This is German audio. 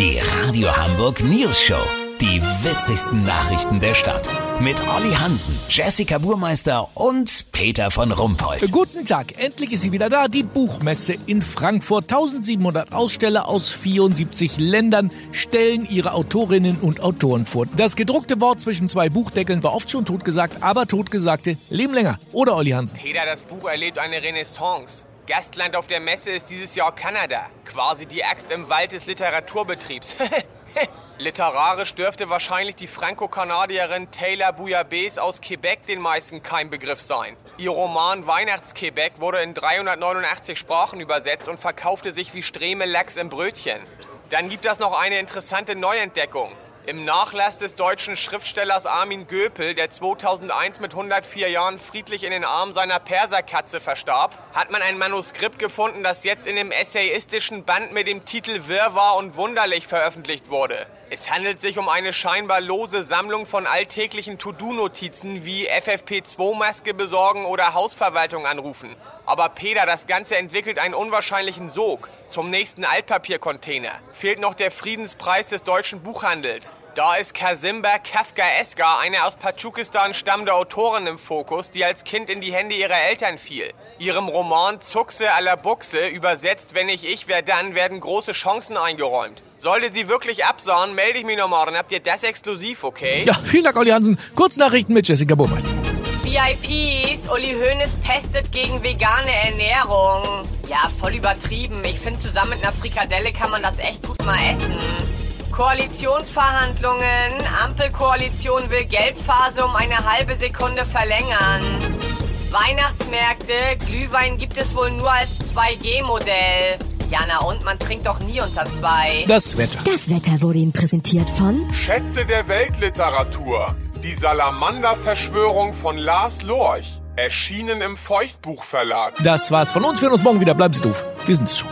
Die Radio Hamburg News Show. Die witzigsten Nachrichten der Stadt. Mit Olli Hansen, Jessica Burmeister und Peter von Rumpold. Guten Tag, endlich ist sie wieder da, die Buchmesse in Frankfurt. 1700 Aussteller aus 74 Ländern stellen ihre Autorinnen und Autoren vor. Das gedruckte Wort zwischen zwei Buchdeckeln war oft schon totgesagt, aber Totgesagte leben länger. Oder Olli Hansen? Peter, das Buch erlebt eine Renaissance. Gastland auf der Messe ist dieses Jahr Kanada. Quasi die Axt im Wald des Literaturbetriebs. Literarisch dürfte wahrscheinlich die Franco-Kanadierin Taylor Bouillabaisse aus Quebec den meisten kein Begriff sein. Ihr Roman Weihnachts-Quebec wurde in 389 Sprachen übersetzt und verkaufte sich wie Streme Lachs im Brötchen. Dann gibt es noch eine interessante Neuentdeckung. Im Nachlass des deutschen Schriftstellers Armin Göpel, der 2001 mit 104 Jahren friedlich in den Armen seiner Perserkatze verstarb, hat man ein Manuskript gefunden, das jetzt in dem essayistischen Band mit dem Titel Wirrwarr und Wunderlich veröffentlicht wurde. Es handelt sich um eine scheinbar lose Sammlung von alltäglichen To-Do-Notizen wie FFP2-Maske besorgen oder Hausverwaltung anrufen. Aber Peter, das Ganze entwickelt einen unwahrscheinlichen Sog. Zum nächsten Altpapiercontainer fehlt noch der Friedenspreis des deutschen Buchhandels. Da ist Kasimba Kafkaeska, eine aus Tadschikistan stammende Autorin im Fokus, die als Kind in die Hände ihrer Eltern fiel. Ihrem Roman Zuchse à la Buchse, übersetzt Wenn ich ich, wer dann, werden große Chancen eingeräumt. Sollte sie wirklich absahen, melde ich mich nochmal, dann habt ihr das exklusiv, okay? Ja, vielen Dank, Olli Hansen. Kurznachrichten mit Jessica Burmeister. VIPs, Uli Hoeneß pestet gegen vegane Ernährung. Ja, voll übertrieben. Ich finde, zusammen mit einer Frikadelle kann man das echt gut mal essen. Koalitionsverhandlungen. Ampelkoalition will Gelbphase um eine halbe Sekunde verlängern. Weihnachtsmärkte. Glühwein gibt es wohl nur als 2G-Modell. Ja, na und man trinkt doch nie unter zwei. Das Wetter. Das Wetter wurde Ihnen präsentiert von Schätze der Weltliteratur. Die Salamander-Verschwörung von Lars Lorch. Erschienen im Feuchtbuchverlag. Das war's von uns. Wir hören uns morgen wieder. Bleiben Sie doof. Wir sind es schon.